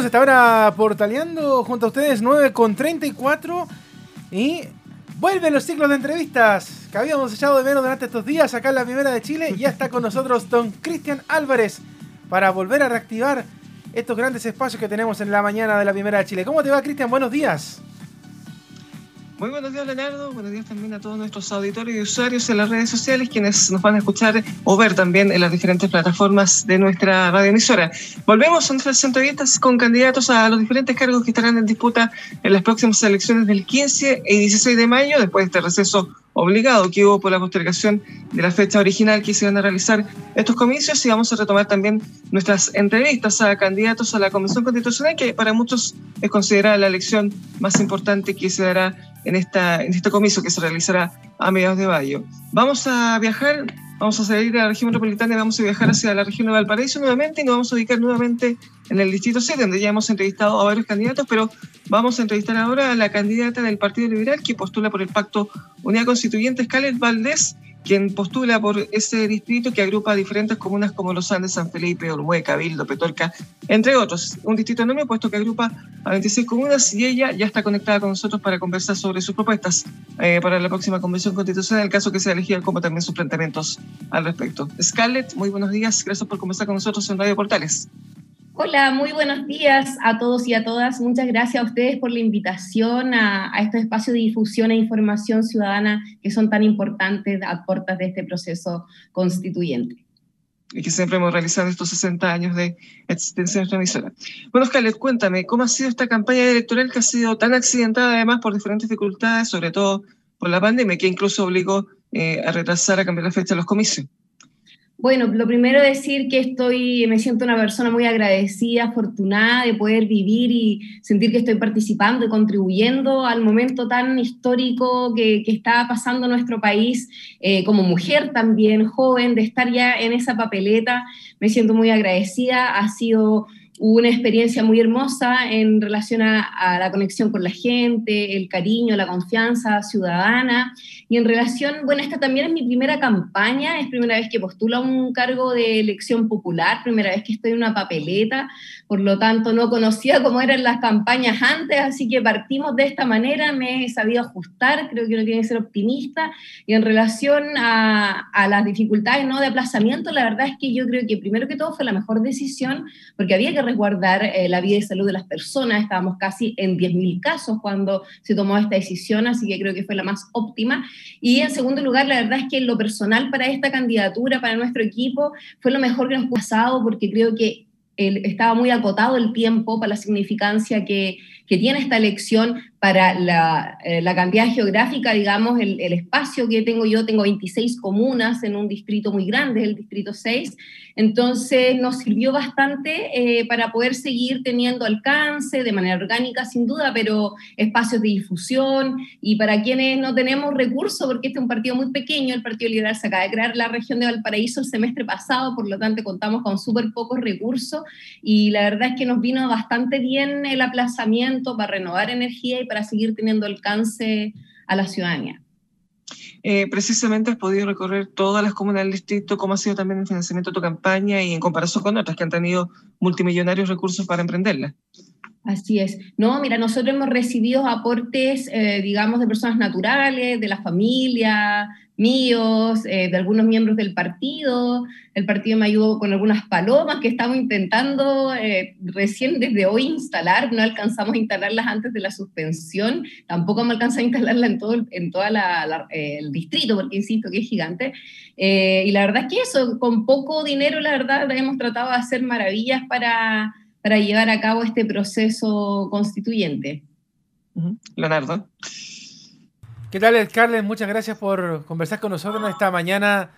Seguimos esta hora portaleando junto a ustedes 9 con 34 y vuelven los ciclos de entrevistas que habíamos echado de menos durante estos días acá en la Primera de Chile. Ya está con nosotros don Cristian Álvarez para volver a reactivar estos grandes espacios que tenemos en la mañana de la Primera de Chile. ¿Cómo te va Cristian? Buenos días. Muy buenos días, Leonardo. Buenos días también a todos nuestros auditores y usuarios en las redes sociales, quienes nos van a escuchar o ver también en las diferentes plataformas de nuestra radioemisora. Volvemos a nuestras entrevistas con candidatos a los diferentes cargos que estarán en disputa en las próximas elecciones del 15 y 16 de mayo, después de este receso obligado que hubo por la postergación de la fecha original que se iban a realizar estos comicios y vamos a retomar también nuestras entrevistas a candidatos a la Convención Constitucional, que para muchos es considerada la elección más importante que se dará en, esta, en este comicio que se realizará a mediados de mayo. Vamos a viajar, vamos a salir de la región metropolitana y vamos a viajar hacia la región de Valparaíso nuevamente y nos vamos a ubicar nuevamente en el distrito 7, donde ya hemos entrevistado a varios candidatos, pero vamos a entrevistar ahora a la candidata del Partido Liberal que postula por el Pacto Unidad Constituyente, Scarlett Valdés, quien postula por ese distrito que agrupa diferentes comunas como Los Andes, San Felipe, Olmué, Cabildo, Petorca, entre otros. Un distrito enorme puesto que agrupa a 26 comunas y ella ya está conectada con nosotros para conversar sobre sus propuestas eh, para la próxima convención constitucional, en el caso que sea elegida, como también sus planteamientos al respecto. Scarlett, muy buenos días, gracias por conversar con nosotros en Radio Portales. Hola, muy buenos días a todos y a todas. Muchas gracias a ustedes por la invitación a, estos espacios de difusión e información ciudadana que son tan importantes a puertas de este proceso constituyente. Y que siempre hemos realizado estos 60 años de existencia de nuestra emisora. Bueno, Scarlett, cuéntame, ¿cómo ha sido esta campaña electoral que ha sido tan accidentada además por diferentes dificultades, sobre todo por la pandemia, que incluso obligó eh, a retrasar, a cambiar la fecha de los comicios? Bueno, lo primero decir que estoy, me siento una persona muy agradecida, afortunada de poder vivir y sentir que estoy participando y contribuyendo al momento tan histórico que, está pasando nuestro país, eh, como mujer también, joven, de estar ya en esa papeleta. Me siento muy agradecida, ha sido una experiencia muy hermosa en relación a, la conexión con la gente, el cariño, la confianza ciudadana. Y en relación, bueno, esta también es mi primera campaña, es primera vez que postulo a un cargo de elección popular, primera vez que estoy en una papeleta, por lo tanto no conocía cómo eran las campañas antes, así que partimos de esta manera, me he sabido ajustar, creo que uno tiene que ser optimista. Y en relación a, las dificultades ¿no? de aplazamiento, la verdad es que yo creo que primero que todo fue la mejor decisión, porque había que resguardar eh, la vida y salud de las personas. Estábamos casi en 10.000 casos cuando se tomó esta decisión, así que creo que fue la más óptima. Y en segundo lugar, la verdad es que lo personal para esta candidatura, para nuestro equipo, fue lo mejor que nos ha pasado porque creo que estaba muy acotado el tiempo para la significancia que, que tiene esta elección para la, eh, la cantidad geográfica, digamos, el, el, espacio que tengo yo, tengo 26 comunas en un distrito muy grande, el distrito 6, entonces nos sirvió bastante eh, para poder seguir teniendo alcance de manera orgánica, sin duda, pero espacios de difusión y para quienes no tenemos recursos, porque este es un partido muy pequeño, el Partido Liberal se acaba de crear la región de Valparaíso el semestre pasado, por lo tanto contamos con súper pocos recursos y la verdad es que nos vino bastante bien el aplazamiento para renovar energía y para seguir teniendo alcance a la ciudadanía. Eh, precisamente has podido recorrer todas las comunas del distrito, cómo ha sido también el financiamiento de tu campaña y en comparación con otras que han tenido multimillonarios recursos para emprenderla. Así es. No, mira, nosotros hemos recibido aportes, eh, digamos, de personas naturales, de la familia, míos, eh, de algunos miembros del partido. El partido me ayudó con algunas palomas que estamos intentando eh, recién desde hoy instalar. No alcanzamos a instalarlas antes de la suspensión. Tampoco me alcanzado a instalarlas en todo, en toda el distrito, porque insisto que es gigante. Y la verdad es que eso, con poco dinero, la verdad, hemos tratado de hacer maravillas para, para llevar a cabo este proceso constituyente. Leonardo. ¿Qué tal, Scarlett? Muchas gracias por conversar con nosotros esta mañana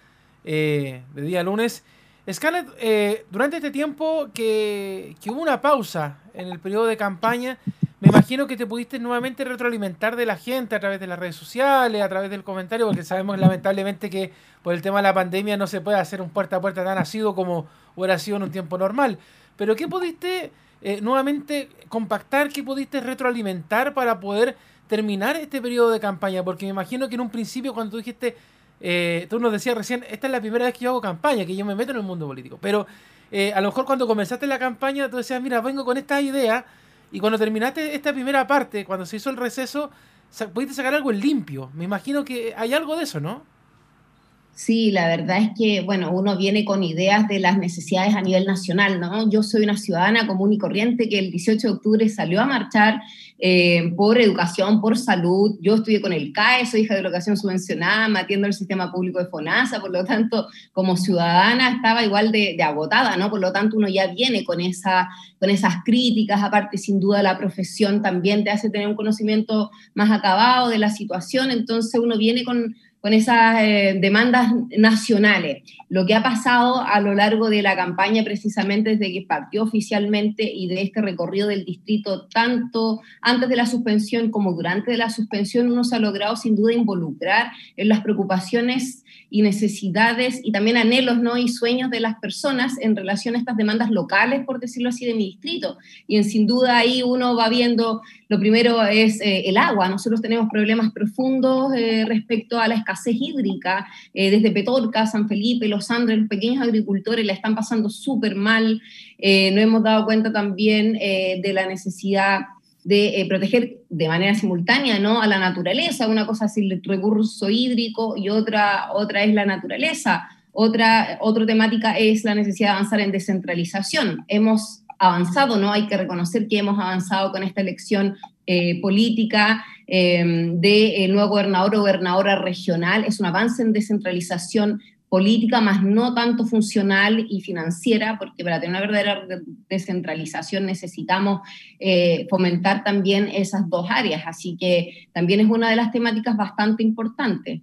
eh, de día lunes. Scarlett, eh, durante este tiempo que, hubo una pausa en el periodo de campaña, me imagino que te pudiste nuevamente retroalimentar de la gente a través de las redes sociales, a través del comentario, porque sabemos lamentablemente que por el tema de la pandemia no se puede hacer un puerta a puerta tan asido como hubiera sido en un tiempo normal. Pero ¿qué pudiste eh, nuevamente compactar? ¿Qué pudiste retroalimentar para poder terminar este periodo de campaña? Porque me imagino que en un principio cuando tú dijiste, eh, tú nos decías recién, esta es la primera vez que yo hago campaña, que yo me meto en el mundo político, pero eh, a lo mejor cuando comenzaste la campaña tú decías, mira, vengo con esta idea, y cuando terminaste esta primera parte, cuando se hizo el receso, pudiste sacar algo limpio. Me imagino que hay algo de eso, ¿no? Sí, la verdad es que, bueno, uno viene con ideas de las necesidades a nivel nacional, ¿no? Yo soy una ciudadana común y corriente que el 18 de octubre salió a marchar eh, por educación, por salud. Yo estudié con el CAE, soy hija de educación subvencionada, matiendo el sistema público de FONASA, por lo tanto, como ciudadana estaba igual de, agotada, ¿no? Por lo tanto, uno ya viene con, esa, con esas críticas, aparte, sin duda, la profesión también te hace tener un conocimiento más acabado de la situación, entonces uno viene con con esas eh, demandas nacionales. Lo que ha pasado a lo largo de la campaña, precisamente desde que partió oficialmente y de este recorrido del distrito, tanto antes de la suspensión como durante la suspensión, uno se ha logrado sin duda involucrar en las preocupaciones y necesidades y también anhelos ¿no? y sueños de las personas en relación a estas demandas locales, por decirlo así, de mi distrito. Y en, sin duda ahí uno va viendo, lo primero es eh, el agua. Nosotros tenemos problemas profundos eh, respecto a la escasez hídrica, eh, desde Petorca, San Felipe, Los Andes, los pequeños agricultores la están pasando súper mal. no hemos dado cuenta también de la necesidad de eh, proteger de manera simultánea ¿no? a la naturaleza. Una cosa es el recurso hídrico y otra, otra es la naturaleza. Otra, otra temática es la necesidad de avanzar en descentralización. Hemos avanzado, ¿no? Hay que reconocer que hemos avanzado con esta elección eh, política eh, de nuevo gobernador o gobernadora regional. Es un avance en descentralización política, más no tanto funcional y financiera, porque para tener una verdadera descentralización necesitamos eh, fomentar también esas dos áreas. Así que también es una de las temáticas bastante importantes.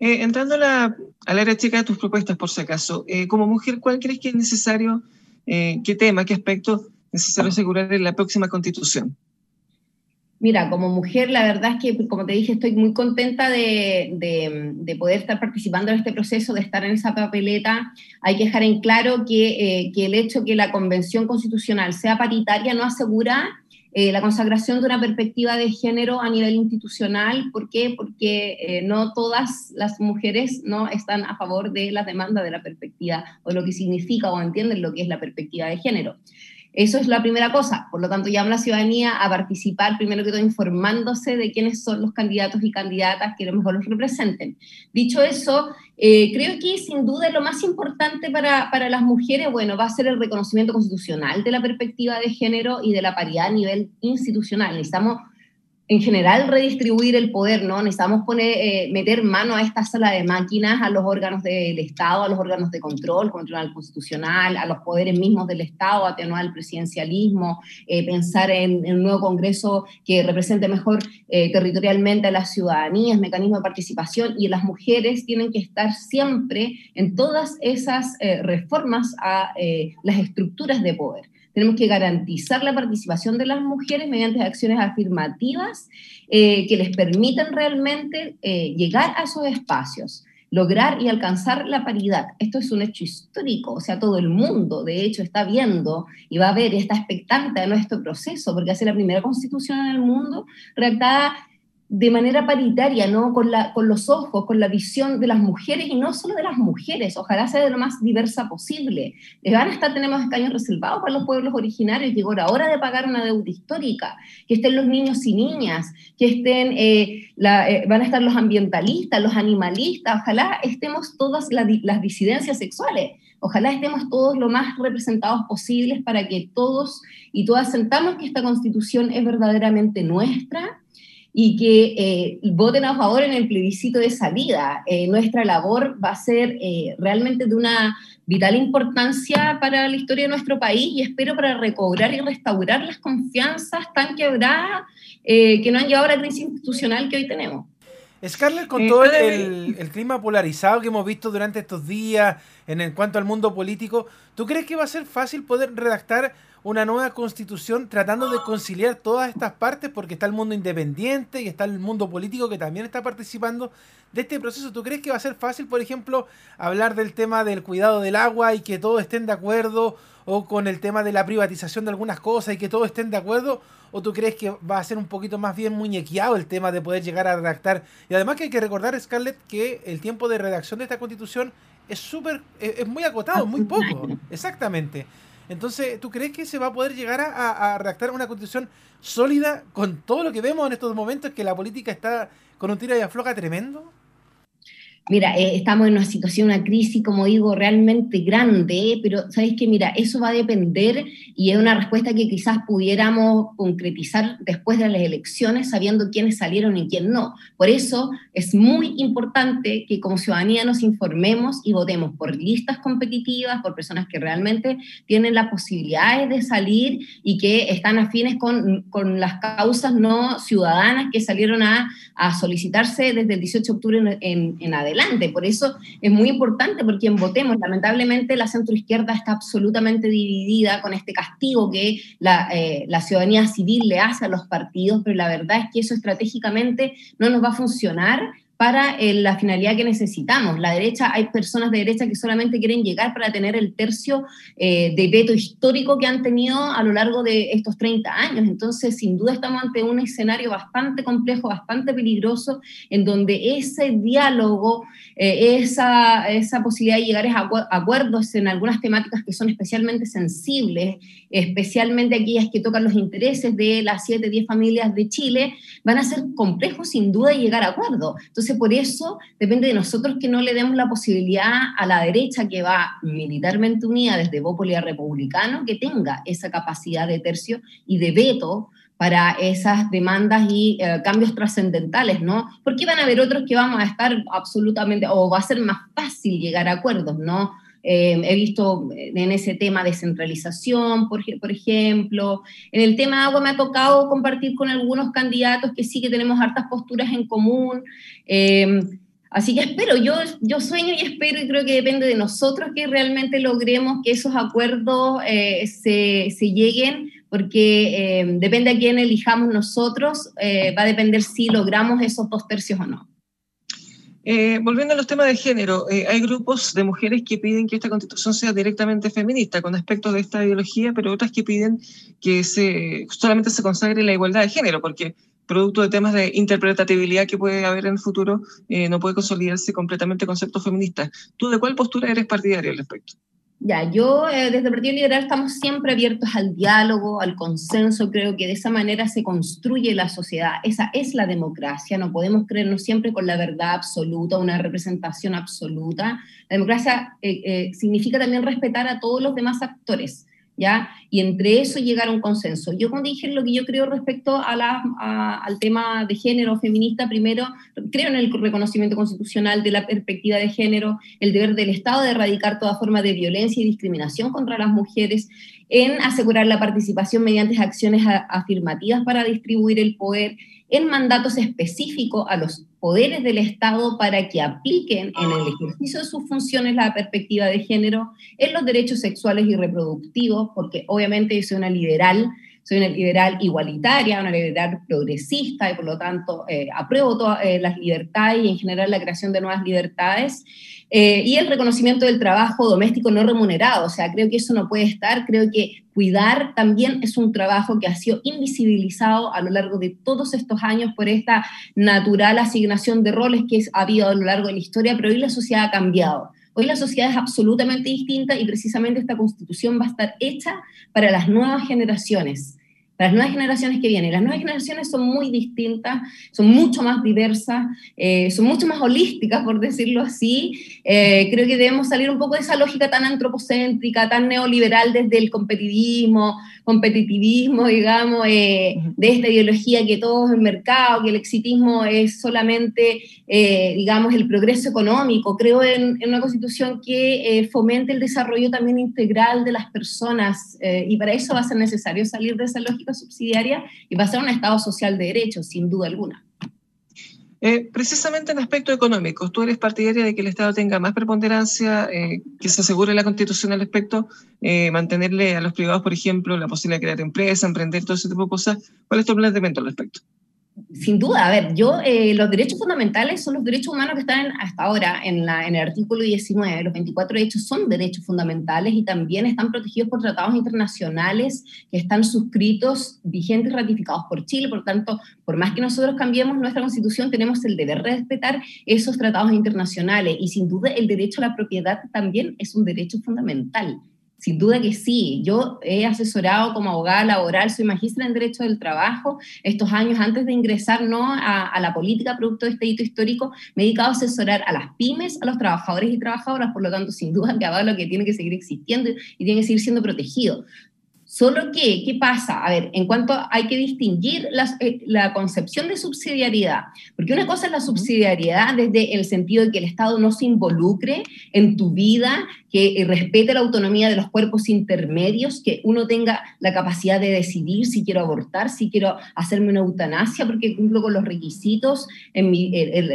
Eh, entrando a la, área chica de tus propuestas, por si acaso, eh, como mujer, ¿cuál crees que es necesario, qué tema, qué aspecto necesario asegurar en la próxima constitución? Mira, como mujer, la verdad es que, como te dije, estoy muy contenta de, poder estar participando en este proceso, de estar en esa papeleta. Hay que dejar en claro que, eh, el hecho que la Convención Constitucional sea paritaria no asegura eh, la consagración de una perspectiva de género a nivel institucional. ¿Por qué? Porque eh, no todas las mujeres no están a favor de la demanda de la perspectiva o lo que significa o entienden lo que es la perspectiva de género. Eso es la primera cosa. Por lo tanto, llamo a la ciudadanía a participar, primero que todo, informándose de quiénes son los candidatos y candidatas que lo mejor los representen. Dicho eso, eh, creo que sin duda lo más importante para, para, las mujeres, bueno, va a ser el reconocimiento constitucional de la perspectiva de género y de la paridad a nivel institucional. Necesitamos en general redistribuir el poder, ¿no? Necesitamos poner, eh, meter mano a esta sala de máquinas, a los órganos del Estado, a los órganos de control, control constitucional, a los poderes mismos del Estado, atenuar el presidencialismo, eh, pensar en, un nuevo Congreso que represente mejor eh, territorialmente a las ciudadanías, mecanismos de participación, y las mujeres tienen que estar siempre en todas esas reformas a las estructuras de poder. Tenemos que garantizar la participación de las mujeres mediante acciones afirmativas eh, que les permitan realmente eh, llegar a esos espacios lograr y alcanzar la paridad. Esto es un hecho histórico, o sea, todo el mundo, de hecho, está viendo y va a ver y está expectante de nuestro proceso, porque hace la primera constitución en el mundo redactada de manera paritaria, ¿no? Con, la, con los ojos, con la visión de las mujeres y no solo de las mujeres, ojalá sea de lo más diversa posible. Les van a estar, tenemos escaños reservados para los pueblos originarios, llegó la hora de pagar una deuda histórica, que estén los niños y niñas, que estén, eh, eh, van a estar los ambientalistas, los animalistas, ojalá estemos todas las disidencias sexuales, ojalá estemos todos lo más representados posibles para que todos y todas sentamos que esta constitución es verdaderamente nuestra y que eh, voten a favor en el plebiscito de salida. Eh, nuestra labor va a ser eh, realmente de una vital importancia para la historia de nuestro país y espero para recobrar y restaurar las confianzas tan quebradas que no han llevado a la crisis institucional que hoy tenemos. Scarlett, con todo el, el, clima polarizado que hemos visto durante estos días en cuanto al mundo político, ¿tú crees que va a ser fácil poder redactar una nueva constitución tratando de conciliar todas estas partes porque está el mundo independiente y está el mundo político que también está participando de este proceso. ¿Tú crees que va a ser fácil, por ejemplo, hablar del tema del cuidado del agua y que todos estén de acuerdo o con el tema de la privatización de algunas cosas y que todos estén de acuerdo? ¿O tú crees que va a ser un poquito más bien muñequeado el tema de poder llegar a redactar? Y además que hay que recordar, Scarlett, que el tiempo de redacción de esta constitución es súper, es, muy acotado, muy poco. Exactamente. Entonces, ¿tú crees que se va a poder llegar a, a, redactar una constitución sólida con todo lo que vemos en estos momentos, que la política está con un tiro y afloja tremendo? Mira, eh, estamos en una situación, una crisis, como digo, realmente grande, pero sabes que, mira, eso va a depender y es una respuesta que quizás pudiéramos concretizar después de las elecciones, sabiendo quiénes salieron y quién no. Por eso es muy importante que como ciudadanía nos informemos y votemos por listas competitivas, por personas que realmente tienen las posibilidades de salir y que están afines con, con las causas no ciudadanas que salieron a, a solicitarse desde el 18 de octubre en, en por eso es muy importante porque en votemos. Lamentablemente la centroizquierda está absolutamente dividida con este castigo que la, eh, la ciudadanía civil le hace a los partidos, pero la verdad es que eso estratégicamente no nos va a funcionar para eh, la finalidad que necesitamos. La derecha, hay personas de derecha que solamente quieren llegar para tener el tercio eh, de veto histórico que han tenido a lo largo de estos 30 años. Entonces, sin duda estamos ante un escenario bastante complejo, bastante peligroso, en donde ese diálogo, eh, esa, esa posibilidad de llegar a acuerdos en algunas temáticas que son especialmente sensibles, especialmente aquellas que tocan los intereses de las 7, 10 familias de Chile, van a ser complejos sin duda llegar a acuerdo. Entonces, por eso depende de nosotros que no le demos la posibilidad a la derecha que va militarmente unida desde Bópoli a republicano que tenga esa capacidad de tercio y de veto para esas demandas y eh, cambios trascendentales, ¿no? Porque van a haber otros que vamos a estar absolutamente, o va a ser más fácil llegar a acuerdos, ¿no? Eh, he visto en ese tema descentralización, por, por, ejemplo. En el tema agua me ha tocado compartir con algunos candidatos que sí que tenemos hartas posturas en común. Eh, así que espero, yo, yo sueño y espero y creo que depende de nosotros que realmente logremos que esos acuerdos eh, se, se, lleguen, porque depende a quién elijamos nosotros, va a depender si logramos esos dos tercios o no. Eh, volviendo a los temas de género, eh, hay grupos de mujeres que piden que esta constitución sea directamente feminista con aspectos de esta ideología, pero otras que piden que se, solamente se consagre la igualdad de género, porque producto de temas de interpretabilidad que puede haber en el futuro, eh, no puede consolidarse completamente conceptos feministas. ¿Tú de cuál postura eres partidario al respecto? Ya, yo eh, desde el Partido Liberal estamos siempre abiertos al diálogo, al consenso, creo que de esa manera se construye la sociedad, esa es la democracia, no podemos creernos siempre con la verdad absoluta, una representación absoluta. La democracia eh, eh, significa también respetar a todos los demás actores, ¿ya? Y entre eso llegar a un consenso. Yo cuando dije lo que yo creo respecto a la, al tema de género feminista, primero, creo en el reconocimiento constitucional de la perspectiva de género, el deber del Estado de erradicar toda forma de violencia y discriminación contra las mujeres, en asegurar la participación mediante acciones afirmativas para distribuir el poder, en mandatos específicos a los poderes del Estado para que apliquen en el ejercicio de sus funciones la perspectiva de género en los derechos sexuales y reproductivos, porque obviamente yo soy una liberal, soy una liberal igualitaria, una liberal progresista y por lo tanto eh, apruebo todas eh, las libertades y en general la creación de nuevas libertades. Eh, y el reconocimiento del trabajo doméstico no remunerado, o sea, creo que eso no puede estar, creo que cuidar también es un trabajo que ha sido invisibilizado a lo largo de todos estos años por esta natural asignación de roles que ha habido a lo largo de la historia, pero hoy la sociedad ha cambiado. Hoy la sociedad es absolutamente distinta y precisamente esta constitución va a estar hecha para las nuevas generaciones las nuevas generaciones que vienen. Las nuevas generaciones son muy distintas, son mucho más diversas, eh, son mucho más holísticas, por decirlo así. Eh, creo que debemos salir un poco de esa lógica tan antropocéntrica, tan neoliberal desde el competitivismo, competitivismo, digamos, eh, de esta ideología que todo es el mercado, que el exitismo es solamente, digamos, el progreso económico. Creo en, en una constitución que fomente el desarrollo también integral de las personas y para eso va a ser necesario salir de esa lógica subsidiaria y va a un Estado social de derechos, sin duda alguna. Eh, precisamente en aspectos económicos, ¿tú eres partidaria de que el Estado tenga más preponderancia, eh, que se asegure la Constitución al respecto, eh, mantenerle a los privados, por ejemplo, la posibilidad de crear empresas, emprender, todo ese tipo de cosas? ¿Cuál es tu planteamiento al respecto? Sin duda, a ver, yo, eh, los derechos fundamentales son los derechos humanos que están hasta ahora en, la, en el artículo 19, los 24 derechos son derechos fundamentales y también están protegidos por tratados internacionales que están suscritos, vigentes, ratificados por Chile, por tanto, por más que nosotros cambiemos nuestra constitución, tenemos el deber de respetar esos tratados internacionales. Y sin duda el derecho a la propiedad también es un derecho fundamental. Sin duda que sí. Yo he asesorado como abogada laboral, soy magistra en Derecho del Trabajo. Estos años antes de ingresar ¿no? a, la política producto de este hito histórico, me he dedicado a asesorar a las pymes, a los trabajadores y trabajadoras. Por lo tanto, sin duda que lo que tiene que seguir existiendo y tiene que seguir siendo protegido. Solo que, ¿qué pasa? A ver, en cuanto hay que distinguir eh, la concepción de subsidiariedad, porque una cosa es la subsidiariedad desde el sentido de que el Estado no se involucre en tu vida, que eh, respete la autonomía de los cuerpos intermedios, que uno tenga la capacidad de decidir si quiero abortar, si quiero hacerme una eutanasia porque cumplo con los requisitos en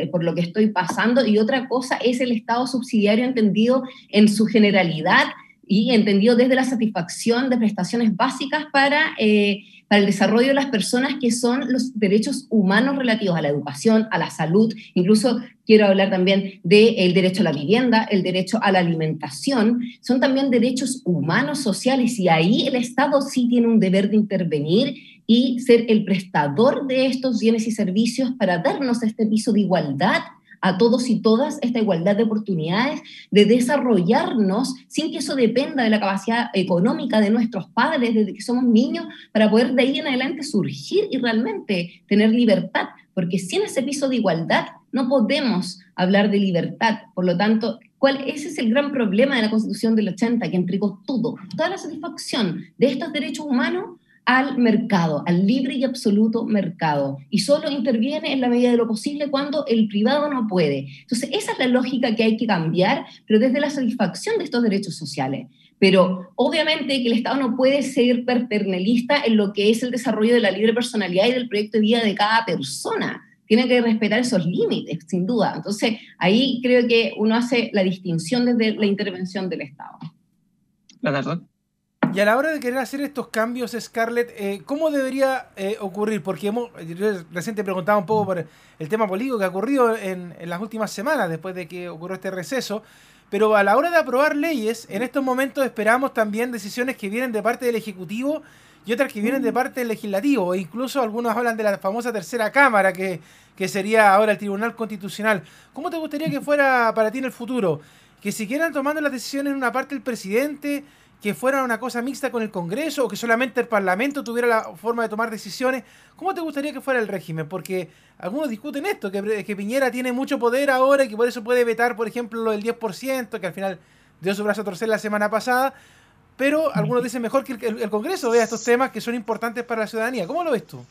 por lo que estoy pasando, y otra cosa es el Estado subsidiario entendido en su generalidad y entendido desde la satisfacción de prestaciones básicas para, eh, para el desarrollo de las personas, que son los derechos humanos relativos a la educación, a la salud, incluso quiero hablar también del derecho a la vivienda, el derecho a la alimentación, son también derechos humanos sociales y ahí el Estado sí tiene un deber de intervenir y ser el prestador de estos bienes y servicios para darnos este piso de igualdad a todos y todas esta igualdad de oportunidades, de desarrollarnos sin que eso dependa de la capacidad económica de nuestros padres desde que somos niños, para poder de ahí en adelante surgir y realmente tener libertad, porque sin ese piso de igualdad no podemos hablar de libertad. Por lo tanto, ¿cuál, ese es el gran problema de la Constitución del 80, que entregó todo, toda la satisfacción de estos derechos humanos al mercado, al libre y absoluto mercado, y solo interviene en la medida de lo posible cuando el privado no puede. Entonces, esa es la lógica que hay que cambiar, pero desde la satisfacción de estos derechos sociales. Pero obviamente que el Estado no puede ser paternalista en lo que es el desarrollo de la libre personalidad y del proyecto de vida de cada persona. Tiene que respetar esos límites, sin duda. Entonces, ahí creo que uno hace la distinción desde la intervención del Estado. La. Y a la hora de querer hacer estos cambios, Scarlett, eh, ¿cómo debería eh, ocurrir? Porque hemos, recién te preguntaba un poco por el tema político que ha ocurrido en, las últimas semanas, después de que ocurrió este receso. Pero a la hora de aprobar leyes, en estos momentos esperamos también decisiones que vienen de parte del Ejecutivo y otras que vienen de parte del Legislativo. E incluso algunos hablan de la famosa tercera Cámara, que, que sería ahora el Tribunal Constitucional. ¿Cómo te gustaría que fuera para ti en el futuro? Que siguieran tomando las decisiones en una parte el presidente que fuera una cosa mixta con el Congreso o que solamente el Parlamento tuviera la forma de tomar decisiones. ¿Cómo te gustaría que fuera el régimen? Porque algunos discuten esto, que, que Piñera tiene mucho poder ahora y que por eso puede vetar, por ejemplo, lo del 10%, que al final dio su brazo a torcer la semana pasada. Pero algunos dicen mejor que el Congreso vea estos temas que son importantes para la ciudadanía. ¿Cómo lo ves tú?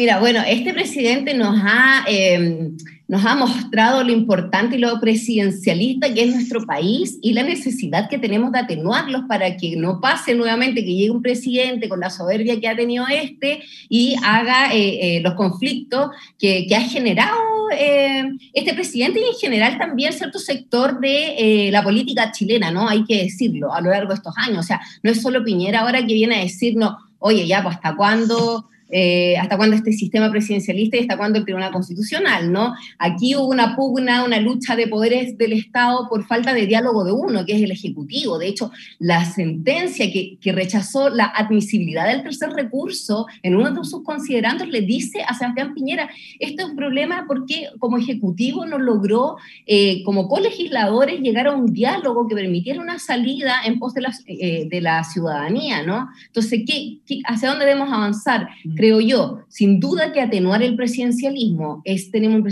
Mira, bueno, este presidente nos ha, em, nos ha mostrado lo importante y lo presidencialista que es nuestro país y la necesidad que tenemos de atenuarlos para que no pase nuevamente que llegue un presidente con la soberbia que ha tenido este y haga eh, eh, los conflictos que, ha generado em, este presidente y en general también cierto sector de eh, la política chilena, ¿no? Hay que decirlo a lo largo de estos años. O sea, no es solo Piñera ahora que viene a decirnos, oye, ya, pues hasta cuándo eh, hasta cuándo este sistema presidencialista y hasta cuándo el Tribunal Constitucional, ¿no? Aquí hubo una pugna, una lucha de poderes del Estado por falta de diálogo de uno, que es el Ejecutivo. De hecho, la sentencia que, rechazó la admisibilidad del tercer recurso en uno de sus considerandos le dice a Sebastián Piñera, esto es un problema porque como Ejecutivo no logró, eh, como colegisladores, llegar a un diálogo que permitiera una salida en pos de la, eh, la ciudadanía, ¿no? Entonces, ¿qué, hacia dónde debemos avanzar? Creo yo. Sin duda que atenuar el presidencialismo es, tenemos un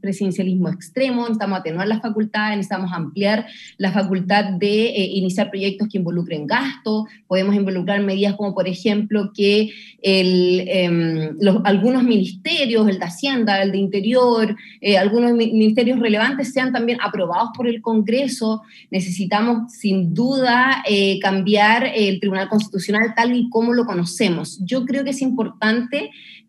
presidencialismo extremo, necesitamos atenuar las facultades, necesitamos ampliar la facultad de eh, iniciar proyectos que involucren gasto, podemos involucrar medidas como, por ejemplo, que em, algunos ministerios, el de Hacienda, el de Interior, eh, algunos ministerios relevantes sean también aprobados por el Congreso. Necesitamos, sin duda, eh, cambiar el Tribunal Constitucional tal y como lo conocemos. Yo creo que es importante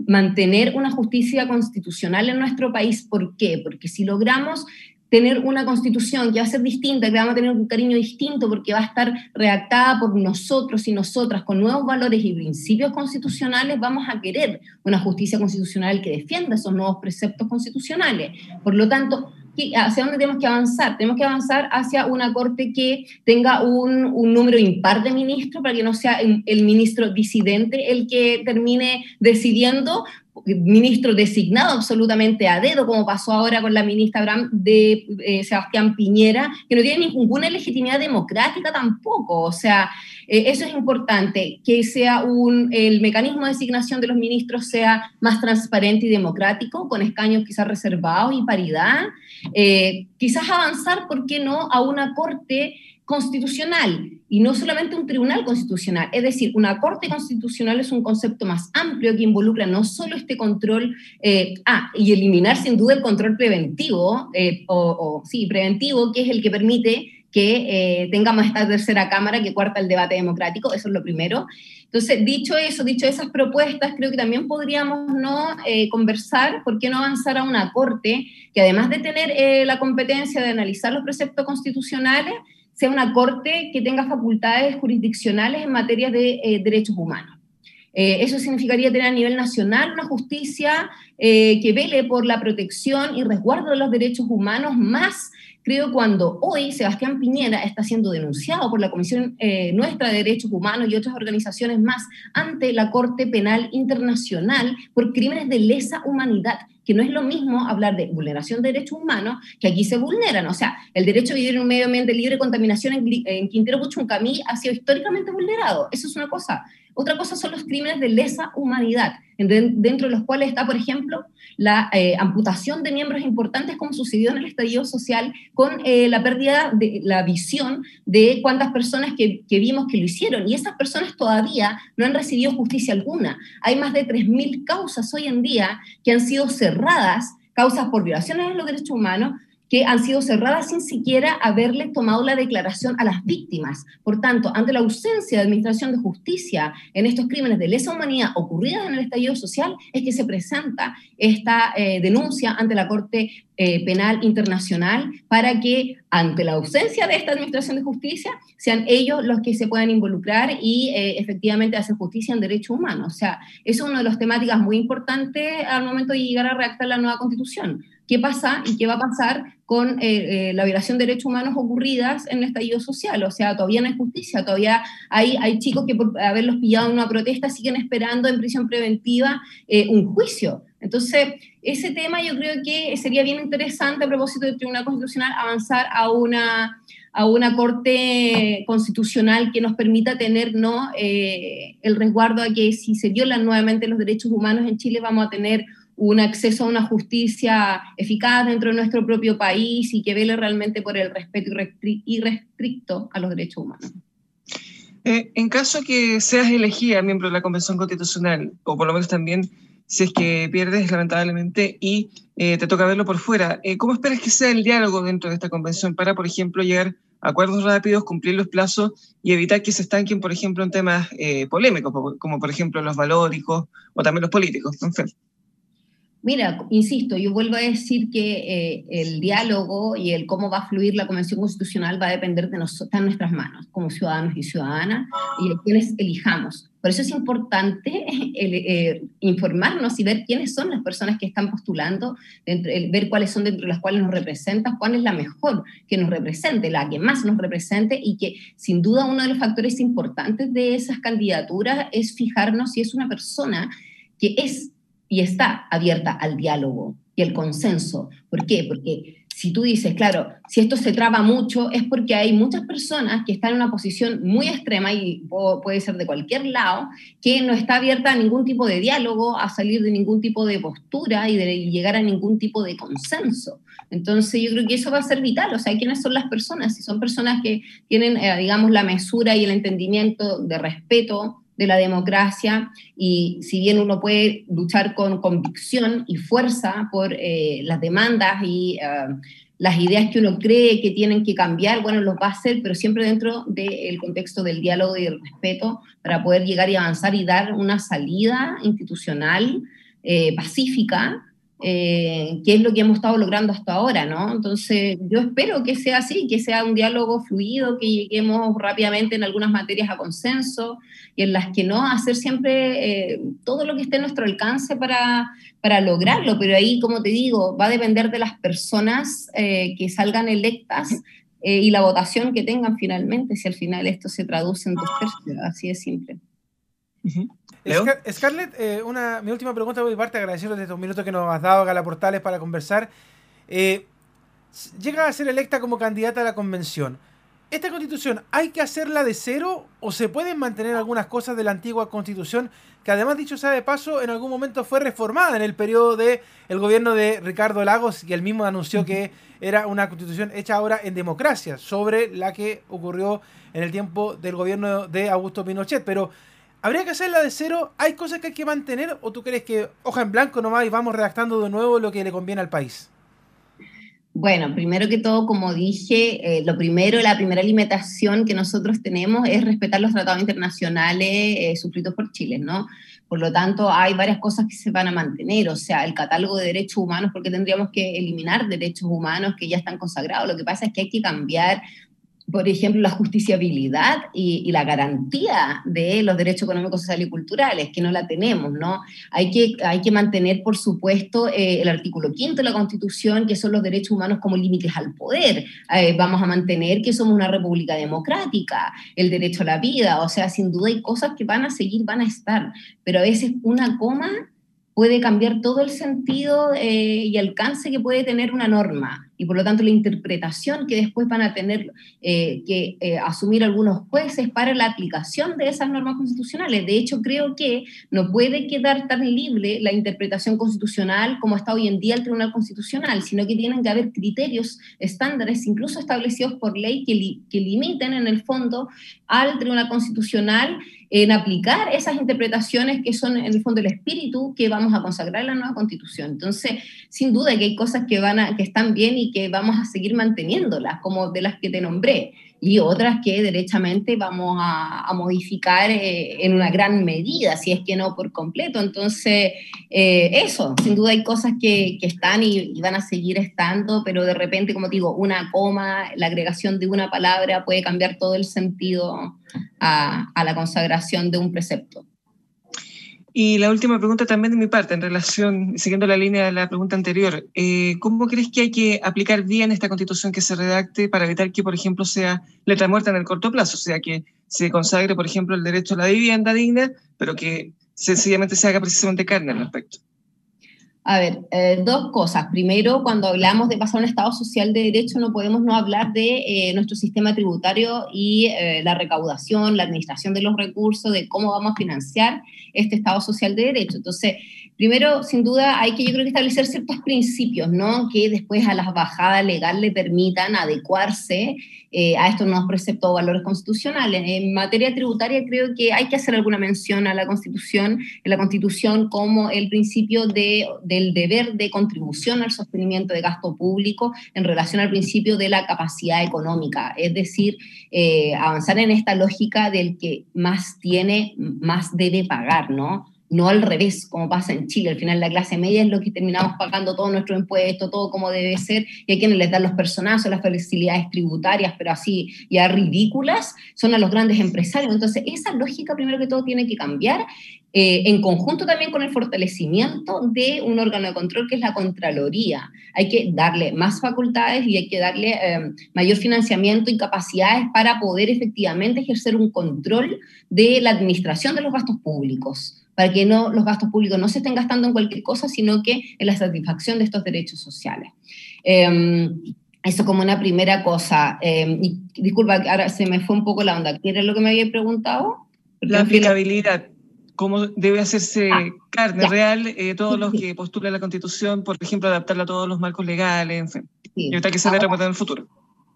mantener una justicia constitucional en nuestro país. ¿Por qué? Porque si logramos tener una constitución que va a ser distinta, que vamos a tener un cariño distinto porque va a estar redactada por nosotros y nosotras con nuevos valores y principios constitucionales, vamos a querer una justicia constitucional que defienda esos nuevos preceptos constitucionales. Por lo tanto, ¿hacia dónde tenemos que avanzar? Tenemos que avanzar hacia una corte que tenga un, número impar de ministros para que no sea el ministro disidente el que termine decidiendo, ministro designado absolutamente a dedo, como pasó ahora con la ministra Abraham de eh, Sebastián Piñera, que no tiene ninguna legitimidad democrática tampoco. O sea, eh, eso es importante, que sea un, el mecanismo de designación de los ministros sea más transparente y democrático, con escaños quizás reservados y paridad. Eh, quizás avanzar, ¿por qué no?, a una corte constitucional y no solamente un tribunal constitucional. Es decir, una corte constitucional es un concepto más amplio que involucra no solo este control, eh, ah, y eliminar sin duda el control preventivo, eh, o, sí, preventivo, que es el que permite que eh, tengamos esta tercera cámara que cuarta el debate democrático, eso es lo primero. Entonces, dicho eso, dicho esas propuestas, creo que también podríamos no conversar, ¿por qué no avanzar a una corte que además de tener la competencia de analizar los preceptos constitucionales, sea una corte que tenga facultades jurisdiccionales en materia de eh, derechos humanos. Eh, eso significaría tener a nivel nacional una justicia eh, que vele por la protección y resguardo de los derechos humanos, más creo cuando hoy Sebastián Piñera está siendo denunciado por la Comisión Nuestra de Derechos Humanos y otras organizaciones más ante la Corte Penal Internacional por crímenes de lesa humanidad que no es lo mismo hablar de vulneración de derechos humanos, que aquí se vulneran. O sea, el derecho a vivir en un medio ambiente libre de contaminación en, Quintero Puchuncamí ha sido históricamente vulnerado. Eso es una cosa. Otra cosa son los crímenes de lesa humanidad, dentro de los cuales está, por ejemplo, la eh, amputación de miembros importantes, como sucedió en el estallido social, con eh, la pérdida de la visión de cuántas personas que, que, vimos que lo hicieron. Y esas personas todavía no han recibido justicia alguna. Hay más de 3.000 causas hoy en día que han sido cerradas, causas por violaciones de los derechos humanos, que han sido cerradas sin siquiera haberle tomado la declaración a las víctimas. Por tanto, ante la ausencia de administración de justicia en estos crímenes de lesa humanidad ocurridos en el estallido social, es que se presenta esta eh, denuncia ante la Corte eh, Penal Internacional para que, ante la ausencia de esta administración de justicia, sean ellos los que se puedan involucrar y eh, efectivamente hacer justicia en derechos humanos. O sea, eso es una de las temáticas muy importantes al momento de llegar a redactar la nueva constitución qué pasa y qué va a pasar con eh, eh, la violación de derechos humanos ocurridas en el estallido social. O sea, todavía no hay justicia, todavía hay, hay chicos que por haberlos pillado en una protesta siguen esperando en prisión preventiva eh, un juicio. Entonces, ese tema yo creo que sería bien interesante a propósito del Tribunal Constitucional avanzar a una, a una corte constitucional que nos permita tener ¿no? el resguardo a que si se violan nuevamente los derechos humanos en Chile vamos a tener un acceso a una justicia eficaz dentro de nuestro propio país y que vele realmente por el respeto irrestricto a los derechos humanos. Eh, en caso que seas elegida miembro de la Convención Constitucional, o por lo menos también si es que pierdes lamentablemente y eh, te toca verlo por fuera, eh, ¿cómo esperas que sea el diálogo dentro de esta convención para, por ejemplo, llegar a acuerdos rápidos, cumplir los plazos y evitar que se estanquen, por ejemplo, en temas polémicos, como por ejemplo los valóricos o también los políticos? En fin. Mira, insisto, yo vuelvo a decir que eh, el diálogo y el cómo va a fluir la Convención Constitucional va a depender de nosotros, está en nuestras manos, como ciudadanos y ciudadanas, y de quienes elijamos. Por eso es importante eh, informarnos y ver quiénes son las personas que están postulando, ver cuáles son dentro de las cuales nos representan, cuál es la mejor que nos represente, la que más nos represente, y que sin duda uno de los factores importantes de esas candidaturas es fijarnos si es una persona que es y está abierta al diálogo y el consenso. ¿Por qué? Porque si tú dices, claro, si esto se traba mucho, es porque hay muchas personas que están en una posición muy extrema, y puede ser de cualquier lado, que no está abierta a ningún tipo de diálogo, a salir de ningún tipo de postura y de llegar a ningún tipo de consenso. Entonces yo creo que eso va a ser vital, o sea, ¿quiénes son las personas? Si son personas que tienen, eh, digamos, la mesura y el entendimiento de respeto de la democracia y si bien uno puede luchar con convicción y fuerza por eh, las demandas y eh, las ideas que uno cree que tienen que cambiar, bueno, los va a hacer, pero siempre dentro del contexto del diálogo y del respeto para poder llegar y avanzar y dar una salida institucional eh, pacífica eh, es lo que hemos estado logrando hasta ahora, ¿no? Entonces, yo espero que sea así, que sea un diálogo fluido, que lleguemos rápidamente en algunas materias a consenso y en las que no hacer siempre eh, todo lo que esté en nuestro alcance para, para lograrlo, pero ahí, como te digo, va a depender de las personas eh, que salgan electas y la votación que tengan finalmente, si al final esto se traduce en dos tercios, así de simple. Scarlett, eh, una, mi última pregunta por mi parte, agradeciendo estos minutos que nos has dado a Gala Portales para conversar. Eh, llega a ser electa como candidata a la convención. ¿Esta constitución hay que hacerla de cero o se pueden mantener algunas cosas de la antigua constitución que además, dicho sea de paso, en algún momento fue reformada en el periodo del el gobierno de Ricardo Lagos y él mismo anunció que era una constitución hecha ahora en democracia sobre la que ocurrió en el tiempo del gobierno de Augusto Pinochet? Pero ¿Habría que hacerla de cero? ¿Hay cosas que hay que mantener? ¿O tú crees que hoja en blanco nomás y vamos redactando de nuevo lo que le conviene al país? Bueno, primero que todo, como dije, eh, lo primero, la primera limitación que nosotros tenemos es respetar los tratados internacionales eh, suscritos por Chile, ¿no? Por lo tanto, hay varias cosas que se van a mantener, o sea, el catálogo de derechos humanos, porque tendríamos que eliminar derechos humanos que ya están consagrados. Lo que pasa es que hay que cambiar por ejemplo, la justiciabilidad y, la garantía de los derechos económicos, sociales y culturales, que no la tenemos, ¿no? Hay que, hay que mantener, por supuesto, eh, el artículo quinto de la Constitución, que son los derechos humanos como límites al poder. Eh, vamos a mantener que somos una república democrática, el derecho a la vida, o sea, sin duda hay cosas que van a seguir, van a estar, pero a veces una coma puede cambiar todo el sentido eh, y alcance que puede tener una norma y por lo tanto la interpretación que después van a tener eh, que eh, asumir algunos jueces para la aplicación de esas normas constitucionales. De hecho, creo que no puede quedar tan libre la interpretación constitucional como está hoy en día el Tribunal Constitucional, sino que tienen que haber criterios, estándares, incluso establecidos por ley, que, que limiten en el fondo al Tribunal Constitucional en aplicar esas interpretaciones que son en el fondo el espíritu que vamos a consagrar en la nueva constitución. Entonces, sin duda que hay cosas que, van a, que están bien y que vamos a seguir manteniéndolas, como de las que te nombré, y otras que derechamente vamos a, modificar eh, en una gran medida, si es que no por completo. Entonces, eh, eso, sin duda hay cosas que, están y, van a seguir estando, pero de repente, como digo, una coma, la agregación de una palabra puede cambiar todo el sentido a la consagración de un precepto. Y la última pregunta también de mi parte, en relación, siguiendo la línea de la pregunta anterior, eh, ¿cómo crees que hay que aplicar bien esta constitución que se redacte para evitar que, por ejemplo, sea letra muerta en el corto plazo? O sea, que se consagre, por ejemplo, el derecho a la vivienda digna, pero que sencillamente se haga precisamente carne al respecto. A ver, eh, dos cosas. Primero, cuando hablamos de pasar a un Estado social de derecho, no podemos no hablar de eh, nuestro sistema tributario y eh, la recaudación, la administración de los recursos, de cómo vamos a financiar este Estado social de derecho. Entonces, primero, sin duda, hay que yo creo que establecer ciertos principios, ¿no? Que después a las bajadas legales le permitan adecuarse eh, a estos nuevos preceptos o valores constitucionales. En materia tributaria creo que hay que hacer alguna mención a la Constitución, en la Constitución como el principio de, del deber de contribución al sostenimiento de gasto público en relación al principio de la capacidad económica, es decir, eh, avanzar en esta lógica del que más tiene, más debe pagar, ¿no? No al revés, como pasa en Chile. Al final la clase media es lo que terminamos pagando todo nuestro impuesto, todo como debe ser, y hay quienes les dan los personazos, las facilidades tributarias, pero así ya ridículas, son a los grandes empresarios. Entonces, esa lógica primero que todo tiene que cambiar, eh, en conjunto también con el fortalecimiento de un órgano de control que es la Contraloría. Hay que darle más facultades y hay que darle eh, mayor financiamiento y capacidades para poder efectivamente ejercer un control de la administración de los gastos públicos para que no, los gastos públicos no se estén gastando en cualquier cosa, sino que en la satisfacción de estos derechos sociales. Em, eso como una primera cosa. Em, y, disculpa, ahora se me fue un poco la onda. ¿Qué era lo que me había preguntado? la aplicabilidad. ¿Cómo debe hacerse ah, carne real eh, todos los que postulan la Constitución, por ejemplo, adaptarla a todos los marcos legales, en fin? y ahorita que se debe en el futuro.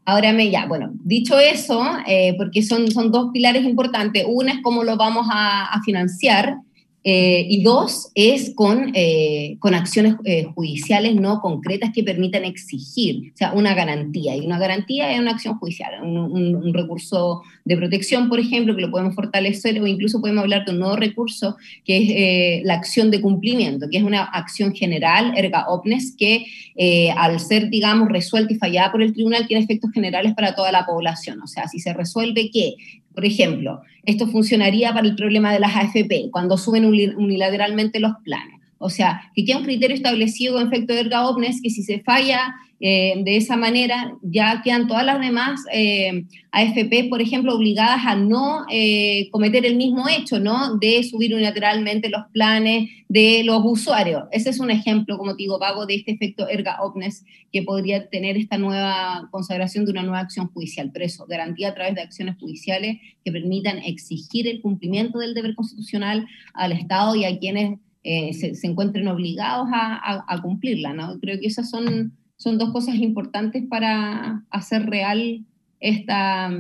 Ahora me ya, bueno, dicho eso, eh, porque son, son dos pilares importantes. Una es cómo lo vamos a, a financiar, Eh, y dos, es con, eh, con acciones eh, judiciales no concretas que permitan exigir, o sea, una garantía. Y una garantía es una acción judicial, un, recurso de protección, por ejemplo, que lo podemos fortalecer o incluso podemos hablar de un nuevo recurso que es la acción de cumplimiento, que es una acción general, erga omnes, que al ser, digamos, resuelta y fallada por el tribunal tiene efectos generales para toda la población. O sea, si se resuelve que por ejemplo, esto funcionaría para el problema de las AFP, cuando suben unilateralmente los planes. O sea, que queda un criterio establecido con efecto erga omnes que si se falla eh, de esa manera, ya quedan todas las demás eh, AFP, por ejemplo, obligadas a no eh, cometer el mismo hecho, ¿no? De subir unilateralmente los planes de los usuarios. Ese es un ejemplo, como te digo, vago de este efecto erga omnes que podría tener esta nueva consagración de una nueva acción judicial. Pero eso, garantía a través de acciones judiciales que permitan exigir el cumplimiento del deber constitucional al Estado y a quienes se, encuentren obligados a, cumplirla, ¿no? Creo que esas son dos cosas importantes para hacer real esta,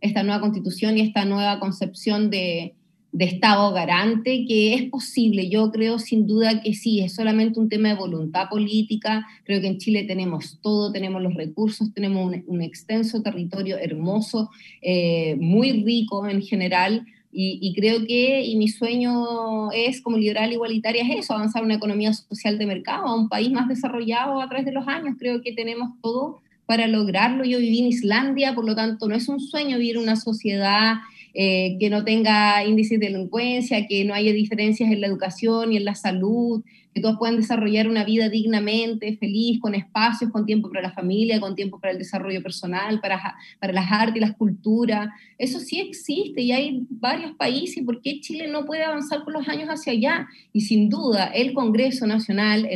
esta nueva constitución y esta nueva concepción de, de Estado garante, que es posible. Yo creo sin duda que sí, es solamente un tema de voluntad política. Creo que en Chile tenemos todo, tenemos los recursos, tenemos un, extenso territorio hermoso, eh, muy rico en general. Y, creo que, y mi sueño es, como liberal igualitaria, es eso, avanzar una economía social de mercado, a un país más desarrollado a través de los años. Creo que tenemos todo para lograrlo. Yo viví en Islandia, por lo tanto, no es un sueño vivir una sociedad eh, que no tenga índices de delincuencia, que no haya diferencias en la educación y en la salud, que todos puedan desarrollar una vida dignamente, feliz, con espacios, con tiempo para la familia, con tiempo para el desarrollo personal, para, para las artes y las culturas. Eso sí existe y hay varios países. ¿Por qué Chile no puede avanzar con los años hacia allá? Y sin duda, el Congreso Nacional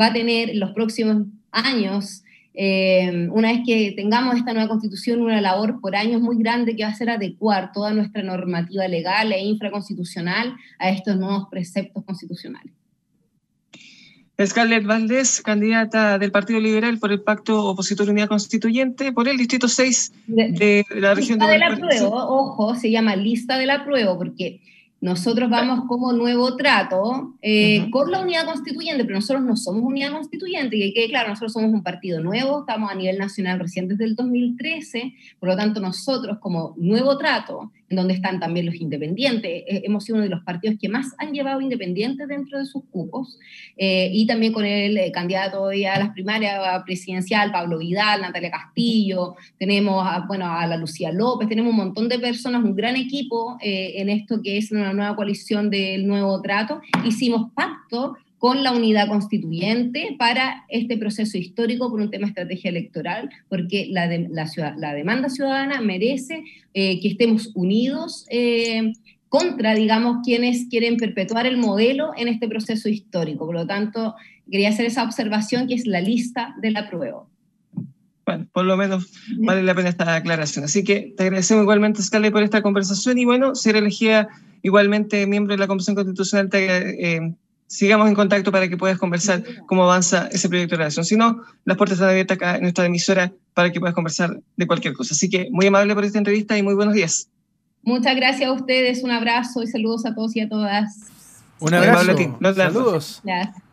va a tener en los próximos años eh, una vez que tengamos esta nueva constitución, una labor por años muy grande que va a ser adecuar toda nuestra normativa legal e infraconstitucional a estos nuevos preceptos constitucionales. Scarlett Valdés, candidata del Partido Liberal por el Pacto Opositor Unidad Constituyente, por el Distrito 6 de, la región de... la prueba, ojo, se llama lista de la prueba, porque nosotros vamos como nuevo trato eh, con la unidad constituyente, pero nosotros no somos unidad constituyente, y que claro, nosotros somos un partido nuevo, estamos a nivel nacional recién desde el 2013, por lo tanto nosotros como nuevo trato, donde están también los independientes, eh, hemos sido uno de los partidos que más han llevado independientes dentro de sus cupos, eh, y también con el candidato a las primarias presidencial, Pablo Vidal, Natalia Castillo, tenemos a, bueno, a la Lucía López, tenemos un montón de personas, un gran equipo en esto que es una nueva coalición del nuevo trato, hicimos pacto con la unidad constituyente para este proceso histórico por un tema de estrategia electoral, porque la, la, demanda ciudadana merece eh, que estemos unidos eh, contra, digamos, quienes quieren perpetuar el modelo en este proceso histórico. Por lo tanto, quería hacer esa observación que es la lista de la prueba. Bueno, por lo menos vale la pena esta aclaración. Así que te agradecemos igualmente, Scarlett, por esta conversación y bueno, ser elegida igualmente miembro de la Comisión Constitucional, te, eh, sigamos en contacto para que puedas conversar cómo avanza ese proyecto de relación. Si no, las puertas están abiertas acá en nuestra emisora para que puedas conversar de cualquier cosa. Así que muy amable por esta entrevista y muy buenos días. Muchas gracias a ustedes, un abrazo y saludos a todos y a todas. Un abrazo. Saludos. Gracias.